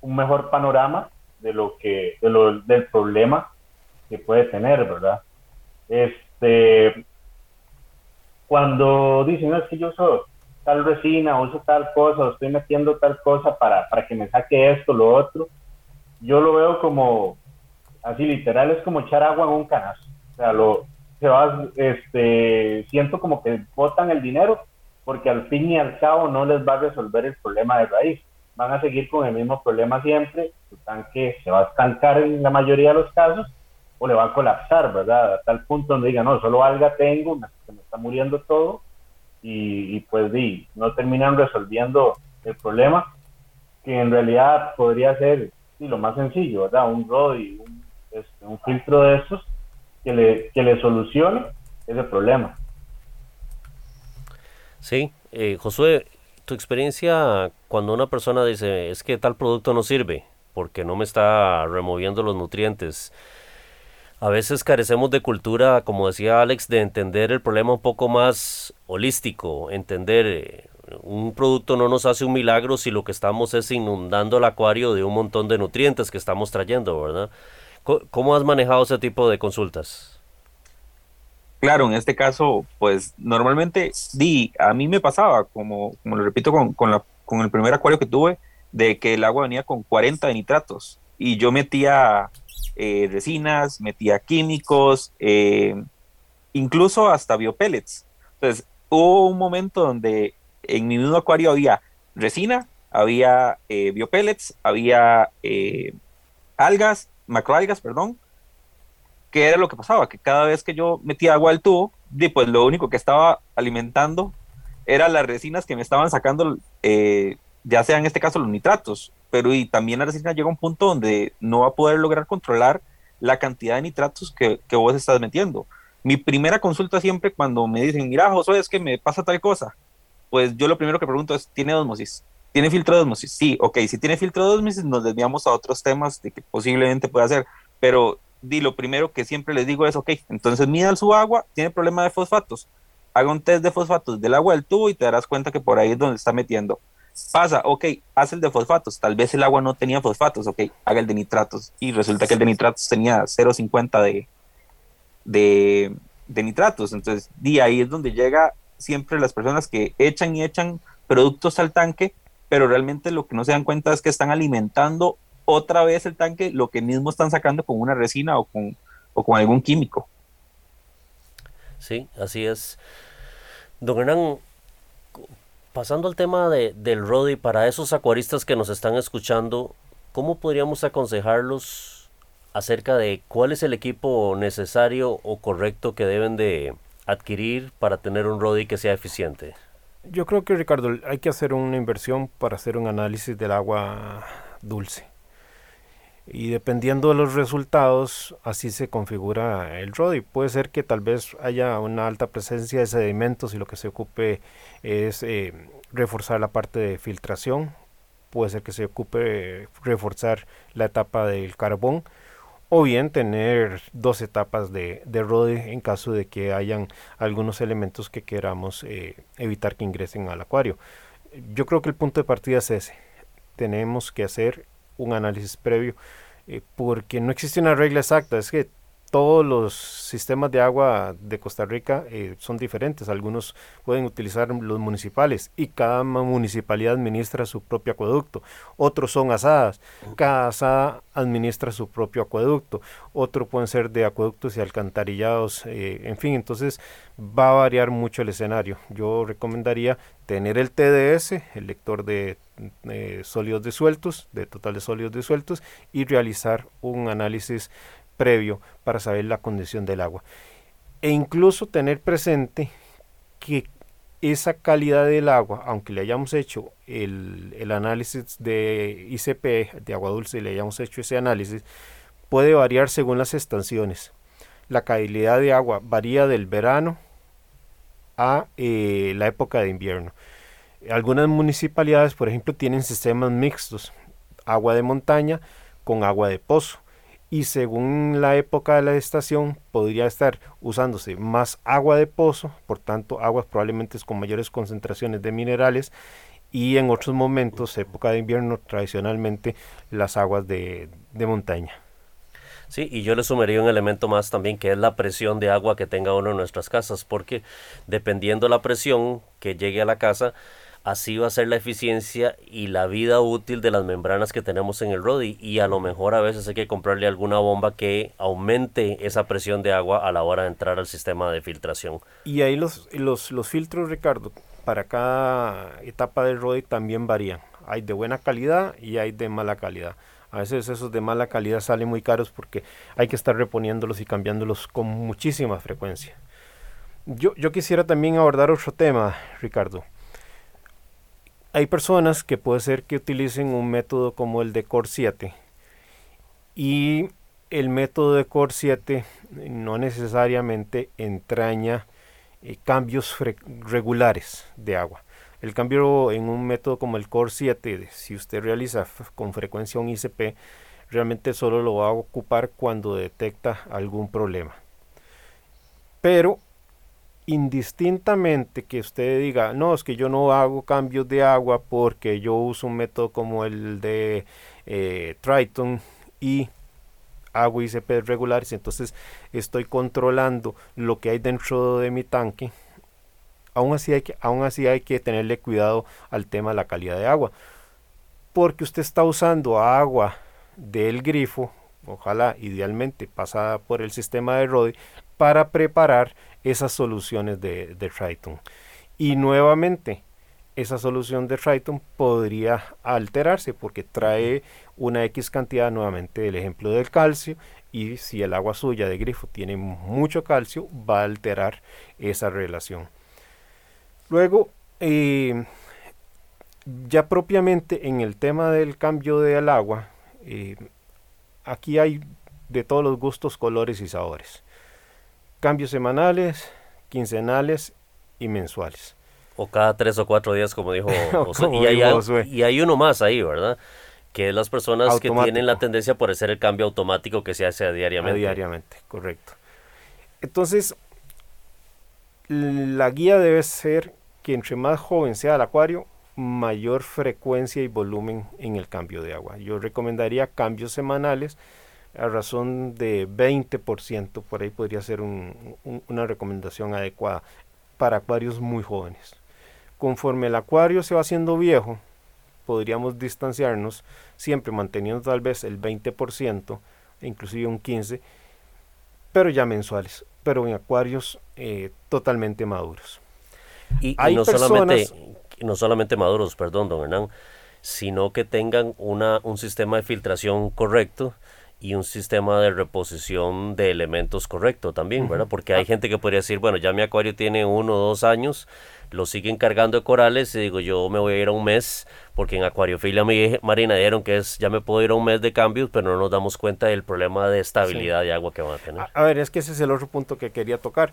un mejor panorama de lo que, de lo, del problema que puede tener, ¿verdad? Este, cuando dicen, no, es que yo uso tal resina, uso tal cosa, estoy metiendo tal cosa para, para que me saque esto, lo otro, yo lo veo como, así literal es como echar agua en un canasto. O sea, lo, se va, este, siento como que botan el dinero porque al fin y al cabo no les va a resolver el problema de raíz. Van a seguir con el mismo problema siempre, su tanque se va a estancar en la mayoría de los casos o le va a colapsar, ¿verdad? A tal punto donde diga, no, solo alga tengo, se me está muriendo todo y, pues di, no terminan resolviendo el problema que en realidad podría ser lo más sencillo, ¿verdad? Un ROD y un este, un filtro de estos que le, que le solucione ese problema. Sí, eh, Josué, tu experiencia cuando una persona dice es que tal producto no sirve porque no me está removiendo los nutrientes. A veces carecemos de cultura, como decía Alex, de entender el problema un poco más holístico, entender eh, un producto no nos hace un milagro si lo que estamos es inundando el acuario de un montón de nutrientes que estamos trayendo, ¿verdad? ¿Cómo has manejado ese tipo de consultas? Claro, en este caso, pues normalmente, di, a mí me pasaba, como, como lo repito con, con, la, con el primer acuario que tuve, de que el agua venía con 40 de nitratos y yo metía eh, resinas, metía químicos, eh, incluso hasta biopellets. Entonces, hubo un momento donde en mi mismo acuario había resina, había eh, biopellets, había eh, algas macroalgas, perdón, ¿qué era lo que pasaba? Que cada vez que yo metía agua al tubo, pues lo único que estaba alimentando eran las resinas que me estaban sacando, eh, ya sea en este caso los nitratos, pero y también la resina llega a un punto donde no va a poder lograr controlar la cantidad de nitratos que, que vos estás metiendo. Mi primera consulta siempre cuando me dicen, mira, José, es que me pasa tal cosa, pues yo lo primero que pregunto es, ¿tiene osmosis? ¿Tiene filtro de osmosis? Sí, ok, si tiene filtro de osmosis nos desviamos a otros temas de que posiblemente pueda ser, pero di lo primero que siempre les digo es, ok, entonces mida su agua, tiene problema de fosfatos, haga un test de fosfatos del agua del tubo y te darás cuenta que por ahí es donde está metiendo. Pasa, ok, haz el de fosfatos, tal vez el agua no tenía fosfatos, ok, haga el de nitratos y resulta que el de nitratos tenía 0,50 de, de, de nitratos, entonces di ahí es donde llega siempre las personas que echan y echan productos al tanque, pero realmente lo que no se dan cuenta es que están alimentando otra vez el tanque, lo que mismo están sacando con una resina o con, o con algún químico. Sí, así es. Don Hernán, pasando al tema de, del RODI, para esos acuaristas que nos están escuchando, ¿cómo podríamos aconsejarlos acerca de cuál es el equipo necesario o correcto que deben de adquirir para tener un RODI que sea eficiente? Yo creo que Ricardo, hay que hacer una inversión para hacer un análisis del agua dulce. Y dependiendo de los resultados, así se configura el RODI. Puede ser que tal vez haya una alta presencia de sedimentos y lo que se ocupe es eh, reforzar la parte de filtración. Puede ser que se ocupe reforzar la etapa del carbón o bien tener dos etapas de, de rode en caso de que hayan algunos elementos que queramos eh, evitar que ingresen al acuario. Yo creo que el punto de partida es ese. Tenemos que hacer un análisis previo eh, porque no existe una regla exacta. Es que todos los sistemas de agua de Costa Rica eh, son diferentes. Algunos pueden utilizar los municipales y cada municipalidad administra su propio acueducto. Otros son asadas. Cada asada administra su propio acueducto. Otros pueden ser de acueductos y alcantarillados. Eh, en fin, entonces va a variar mucho el escenario. Yo recomendaría tener el TDS, el lector de sólidos disueltos, de total de sólidos disueltos, y realizar un análisis previo para saber la condición del agua. E incluso tener presente que esa calidad del agua, aunque le hayamos hecho el, el, análisis de ICP, de agua dulce, le hayamos hecho ese análisis, puede variar según las estaciones. La calidad de agua varía del verano a eh, la época de invierno. Algunas municipalidades, por ejemplo, tienen sistemas mixtos, agua de montaña con agua de pozo y según la época de la estación podría estar usándose más agua de pozo, por tanto aguas probablemente con mayores concentraciones de minerales y en otros momentos, época de invierno, tradicionalmente las aguas de, de montaña. Sí, y yo le sumaría un elemento más también que es la presión de agua que tenga uno en nuestras casas, porque dependiendo la presión que llegue a la casa, así va a ser la eficiencia y la vida útil de las membranas que tenemos en el RODI y a lo mejor a veces hay que comprarle alguna bomba que aumente esa presión de agua a la hora de entrar al sistema de filtración. Y ahí los, los, los filtros, Ricardo, para cada etapa del RODI también varían. Hay de buena calidad y hay de mala calidad. A veces esos de mala calidad salen muy caros porque hay que estar reponiéndolos y cambiándolos con muchísima frecuencia. Yo, yo quisiera también abordar otro tema, Ricardo hay personas que puede ser que utilicen un método como el de Core 7 y el método de Core 7 no necesariamente entraña eh, cambios regulares de agua. El cambio en un método como el Core 7, si usted realiza con frecuencia un ICP, realmente solo lo va a ocupar cuando detecta algún problema. Pero indistintamente que usted diga, no, es que yo no hago cambios de agua porque yo uso un método como el de eh, Triton y hago ICP regulares, entonces estoy controlando lo que hay dentro de mi tanque. Aún así, hay que, aún así hay que tenerle cuidado al tema de la calidad de agua. Porque usted está usando agua del grifo, ojalá idealmente pasada por el sistema de RODI, para preparar esas soluciones de, de Triton. Y nuevamente, esa solución de Triton podría alterarse porque trae una X cantidad nuevamente del ejemplo del calcio y si el agua suya de grifo tiene mucho calcio va a alterar esa relación. Luego, eh, ya propiamente en el tema del cambio del agua, eh, aquí hay de todos los gustos, colores y sabores cambios semanales, quincenales y mensuales. O cada tres o cuatro días, como dijo y, hay, y, hay, uno más ahí, ¿verdad? Que es las personas que tienen la tendencia por hacer el cambio automático que se hace diariamente. diariamente, correcto. Entonces, la guía debe ser que entre más joven sea el acuario, mayor frecuencia y volumen en el cambio de agua. Yo recomendaría cambios semanales a razón de 20%, por ahí podría ser una recomendación adecuada. para acuarios muy jóvenes. Conforme el acuario se va haciendo viejo, podríamos distanciarnos, siempre manteniendo tal vez el 20%, inclusive un 15%, pero ya mensuales, pero en acuarios eh, totalmente maduros. Y, no, solamente, no solamente maduros, perdón, don Hernán, sino que tengan una, un sistema de filtración correcto y un sistema de reposición de elementos correcto también, ¿verdad? Porque hay gente que podría decir, bueno, ya mi acuario tiene uno o dos años, lo siguen cargando de corales y digo, yo me voy a ir a un mes, porque en acuariofilia marina dijeron que es, ya me puedo ir a un mes de cambios, pero no nos damos cuenta del problema de estabilidad de agua que van a tener. A, ver, es que ese es el otro punto que quería tocar.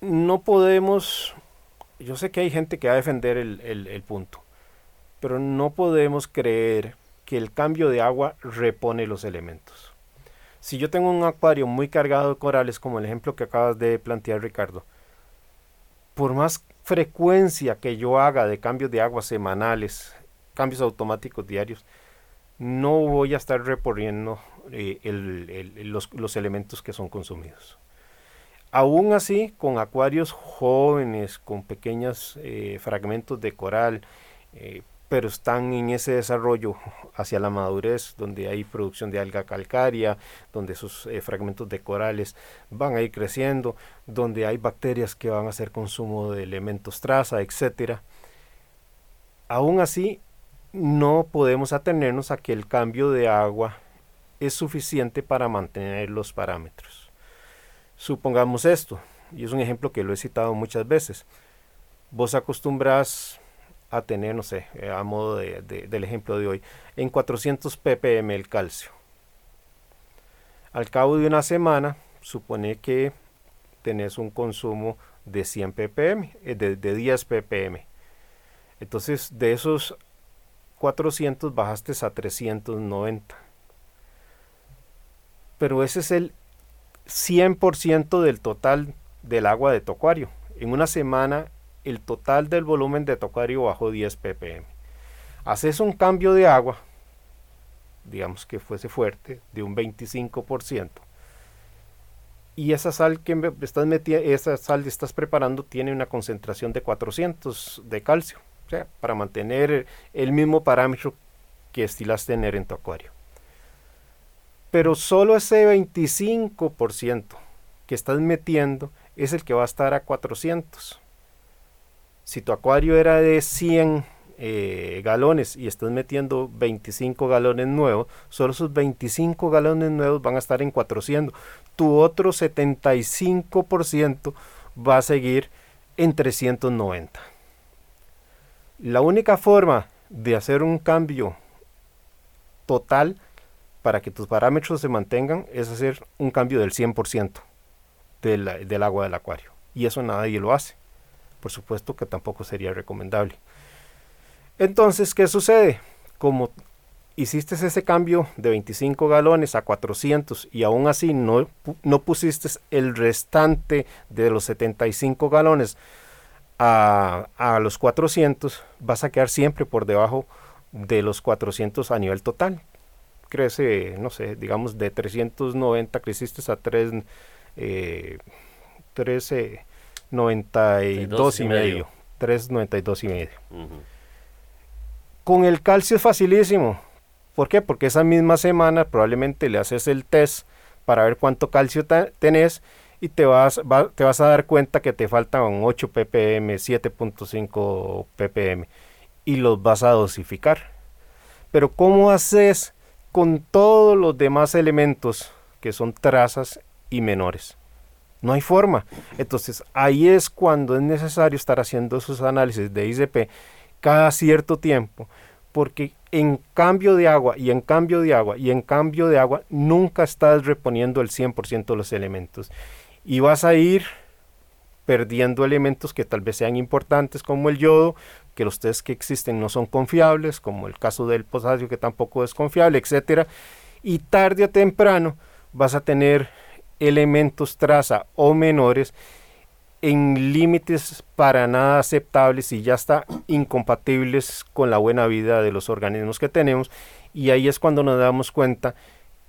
No podemos, yo sé que hay gente que va a defender el, el punto, pero no podemos creer que el cambio de agua repone los elementos. Si yo tengo un acuario muy cargado de corales, como el ejemplo que acabas de plantear, Ricardo, por más frecuencia que yo haga de cambios de agua semanales, cambios automáticos diarios, no voy a estar reponiendo eh, los, elementos que son consumidos. Aún así, con acuarios jóvenes, con pequeños eh, fragmentos de coral, eh, pero están en ese desarrollo hacia la madurez, donde hay producción de alga calcárea, donde esos eh, fragmentos de corales van a ir creciendo, donde hay bacterias que van a hacer consumo de elementos traza, etc. Aún así, no podemos atenernos a que el cambio de agua es suficiente para mantener los parámetros. Supongamos esto, y es un ejemplo que lo he citado muchas veces. Vos acostumbras a tener, no sé, eh, a modo de, del ejemplo de hoy, en 400 ppm el calcio. Al cabo de una semana, supone que tenés un consumo de 100 ppm, eh, de, de 10 ppm. Entonces, de esos 400 bajaste a 390. Pero ese es el 100% del total del agua de tu acuario. En una semana el total del volumen de tocario bajó 10 ppm. Haces un cambio de agua, digamos que fuese fuerte, de un 25%, y esa sal que estás metiendo, esa sal que estás preparando tiene una concentración de 400 de calcio, o sea, para mantener el mismo parámetro que estilas tener en tu acuario. Pero solo ese 25% que estás metiendo es el que va a estar a 400 si tu acuario era de 100 eh, galones y estás metiendo 25 galones nuevos, solo esos 25 galones nuevos van a estar en 400. Tu otro 75% va a seguir en 390. La única forma de hacer un cambio total para que tus parámetros se mantengan es hacer un cambio del 100% del, del agua del acuario. Y eso nadie lo hace por supuesto que tampoco sería recomendable. Entonces, ¿qué sucede? Como hiciste ese cambio de 25 galones a 400 y aún así no, no pusiste el restante de los 75 galones a, a, los 400, vas a quedar siempre por debajo de los 400 a nivel total. Crece, no sé, digamos de 390 creciste a 3, eh, 13 92 y, medio. 3.92 y medio. Con el calcio es facilísimo. ¿Por qué? Porque esa misma semana probablemente le haces el test para ver cuánto calcio tenés y te vas, te vas a dar cuenta que te faltan 8 ppm, 7.5 ppm y los vas a dosificar. Pero ¿cómo haces con todos los demás elementos que son trazas y menores? No hay forma. Entonces ahí es cuando es necesario estar haciendo esos análisis de ICP cada cierto tiempo, porque en cambio de agua y en cambio de agua y en cambio de agua nunca estás reponiendo el 100% de los elementos. Y vas a ir perdiendo elementos que tal vez sean importantes como el yodo, que los test que existen no son confiables, como el caso del potasio que tampoco es confiable, etcétera, y tarde o temprano vas a tener elementos traza o menores en límites para nada aceptables y ya está incompatibles con la buena vida de los organismos que tenemos y ahí es cuando nos damos cuenta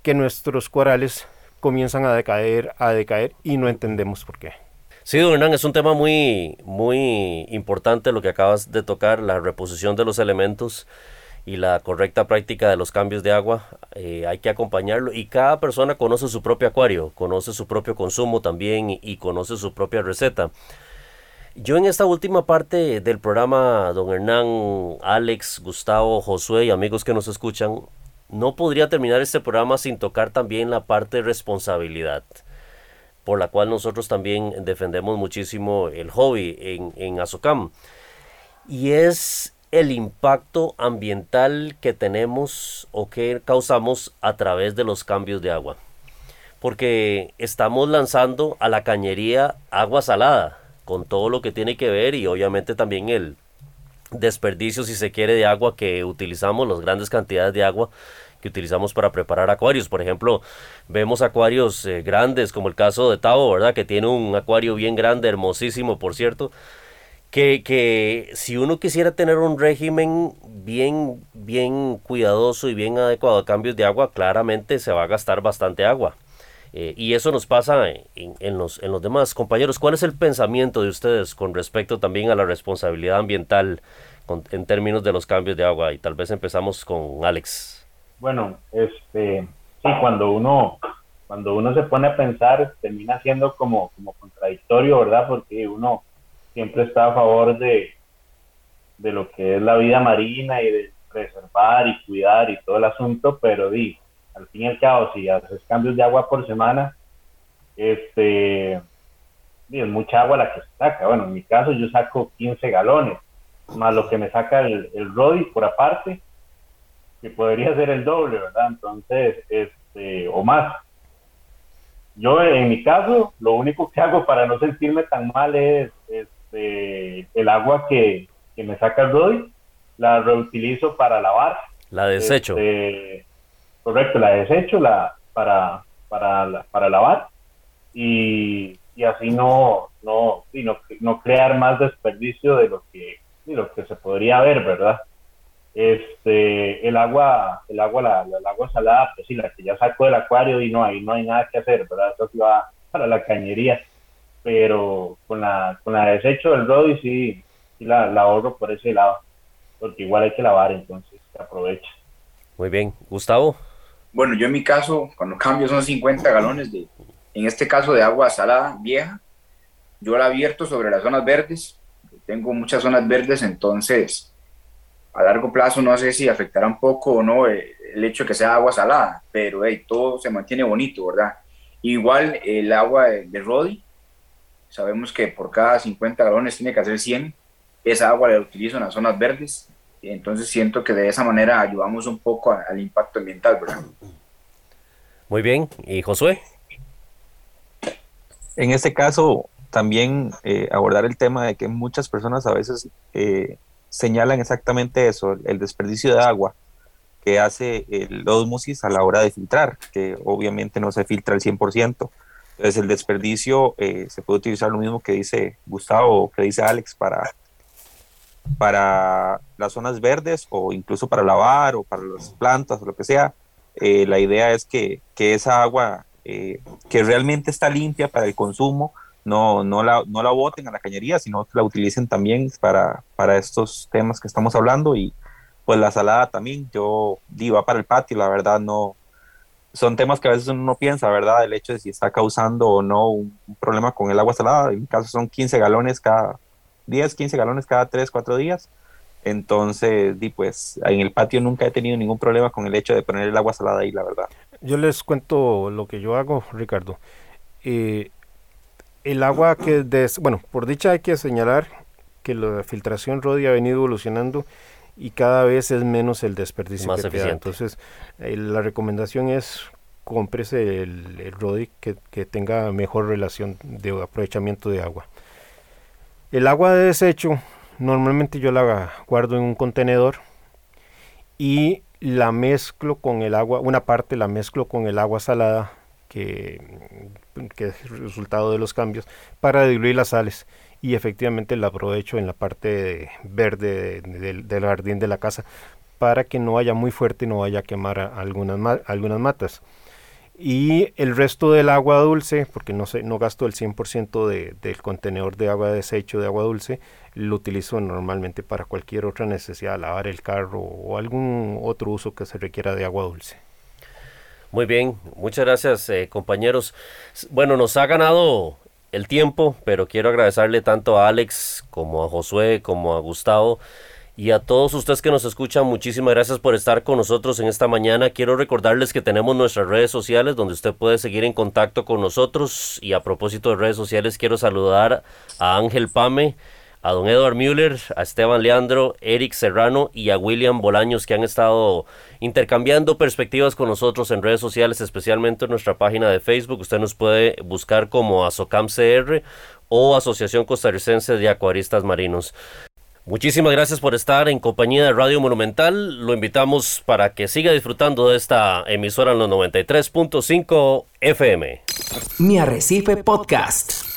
que nuestros corales comienzan a decaer, a decaer y no entendemos por qué. Sí, don es un tema muy, muy importante lo que acabas de tocar, la reposición de los elementos y la correcta práctica de los cambios de agua. Eh, hay que acompañarlo y cada persona conoce su propio acuario, conoce su propio consumo también y, conoce su propia receta. Yo en esta última parte del programa, don Hernán, Alex, Gustavo, Josué y amigos que nos escuchan, no podría terminar este programa sin tocar también la parte de responsabilidad por la cual nosotros también defendemos muchísimo el hobby en, en Azocam. Y es el impacto ambiental que tenemos o que causamos a través de los cambios de agua. Porque estamos lanzando a la cañería agua salada, con todo lo que tiene que ver y obviamente también el desperdicio, si se quiere, de agua que utilizamos, las grandes cantidades de agua que utilizamos para preparar acuarios. Por ejemplo, vemos acuarios eh, grandes, como el caso de Tavo, ¿verdad? Que tiene un acuario bien grande, hermosísimo, por cierto. Que, que, si uno quisiera tener un régimen bien, bien cuidadoso y bien adecuado a cambios de agua, claramente se va a gastar bastante agua. Eh, y eso nos pasa en, los, en los demás. Compañeros, ¿cuál es el pensamiento de ustedes con respecto también a la responsabilidad ambiental en términos de los cambios de agua? Y tal vez empezamos con Alex. Bueno, este, sí, cuando uno, cuando uno se pone a pensar, termina siendo como, como contradictorio, ¿verdad? Porque uno siempre está a favor de, de lo que es la vida marina y de preservar y cuidar y todo el asunto, pero di, al fin y al cabo, si haces cambios de agua por semana, este, di, es mucha agua la que se saca. Bueno, en mi caso yo saco 15 galones, más lo que me saca el, el Rodi por aparte, que podría ser el doble, ¿verdad? Entonces, este, o más. Yo en mi caso, lo único que hago para no sentirme tan mal es este, el agua que, que me saca el Rodi, la reutilizo para lavar. La desecho. Este, correcto, la desecho la, para, para, para lavar y, y así no, no, y no, no crear más desperdicio de lo que, de lo que se podría ver, ¿verdad? este el agua el agua la, el agua salada pues sí la que ya saco del acuario y no hay no hay nada que hacer verdad eso sí va para la cañería pero con la con la desecho del Rodi sí, sí la, la, ahorro por ese lado porque igual hay que lavar entonces se aprovecha. Muy bien. Gustavo. Bueno yo en mi caso cuando cambio son 50 galones de en este caso de agua salada vieja. Yo la abierto sobre las zonas verdes. Tengo muchas zonas verdes entonces a largo plazo no sé si afectará un poco o no eh, el hecho de que sea agua salada, pero hey, todo se mantiene bonito, ¿verdad? Igual el agua de, de Rodi, sabemos que por cada 50 galones tiene que hacer 100, esa agua la utilizo en las zonas verdes, entonces siento que de esa manera ayudamos un poco a, al impacto ambiental, ¿verdad? Muy bien, ¿y Josué? En este caso, también eh, abordar el tema de que muchas personas a veces eh, señalan exactamente eso, el desperdicio de agua que hace el osmosis a la hora de filtrar, que obviamente no se filtra al 100%. Entonces el desperdicio eh, se puede utilizar lo mismo que dice Gustavo o que dice Alex para, para las zonas verdes o incluso para lavar o para las plantas o lo que sea. Eh, la idea es que, que esa agua eh, que realmente está limpia para el consumo no, no, la, no la boten a la cañería, sino que la utilicen también para, para estos temas que estamos hablando y pues la salada también, yo digo, para el patio, la verdad no, son temas que a veces uno no piensa, ¿verdad? El hecho de si está causando o no un, problema con el agua salada. En mi caso son 15 galones cada 10, 15 galones cada 3, 4 días. Entonces, di, pues en el patio nunca he tenido ningún problema con el hecho de poner el agua salada ahí, la verdad. Yo les cuento lo que yo hago, Ricardo. Eh, el agua que, des, bueno, por dicha hay que señalar que la filtración Rodi ha venido evolucionando y cada vez es menos el desperdicio Más que queda. Entonces, eh, la recomendación es cómprese el, el Rodi que, que, tenga mejor relación de aprovechamiento de agua. El agua de desecho, normalmente yo la guardo en un contenedor y la mezclo con el agua, una parte la mezclo con el agua salada que, que es el resultado de los cambios, para diluir las sales. Y efectivamente la aprovecho en la parte de verde de, de, del jardín de la casa para que no vaya muy fuerte y no vaya a quemar algunas, algunas matas. Y el resto del agua dulce, porque no, sé, no gasto el 100% de, del contenedor de agua de desecho de agua dulce, lo utilizo normalmente para cualquier otra necesidad, lavar el carro o algún otro uso que se requiera de agua dulce. Muy bien, muchas gracias eh, compañeros. Bueno, nos ha ganado el tiempo, pero quiero agradecerle tanto a Alex como a Josué como a Gustavo y a todos ustedes que nos escuchan, muchísimas gracias por estar con nosotros en esta mañana. Quiero recordarles que tenemos nuestras redes sociales donde usted puede seguir en contacto con nosotros. Y a propósito de redes sociales, quiero saludar a Ángel Pame, a don Edward Müller, a Esteban Leandro, Eric Serrano y a William Bolaños que han estado intercambiando perspectivas con nosotros en redes sociales, especialmente en nuestra página de Facebook. Usted nos puede buscar como ASOCAMCR o Asociación Costarricense de Acuaristas Marinos. Muchísimas gracias por estar en compañía de Radio Monumental. Lo invitamos para que siga disfrutando de esta emisora en los 93.5 FM. Mi Arrecife Podcast.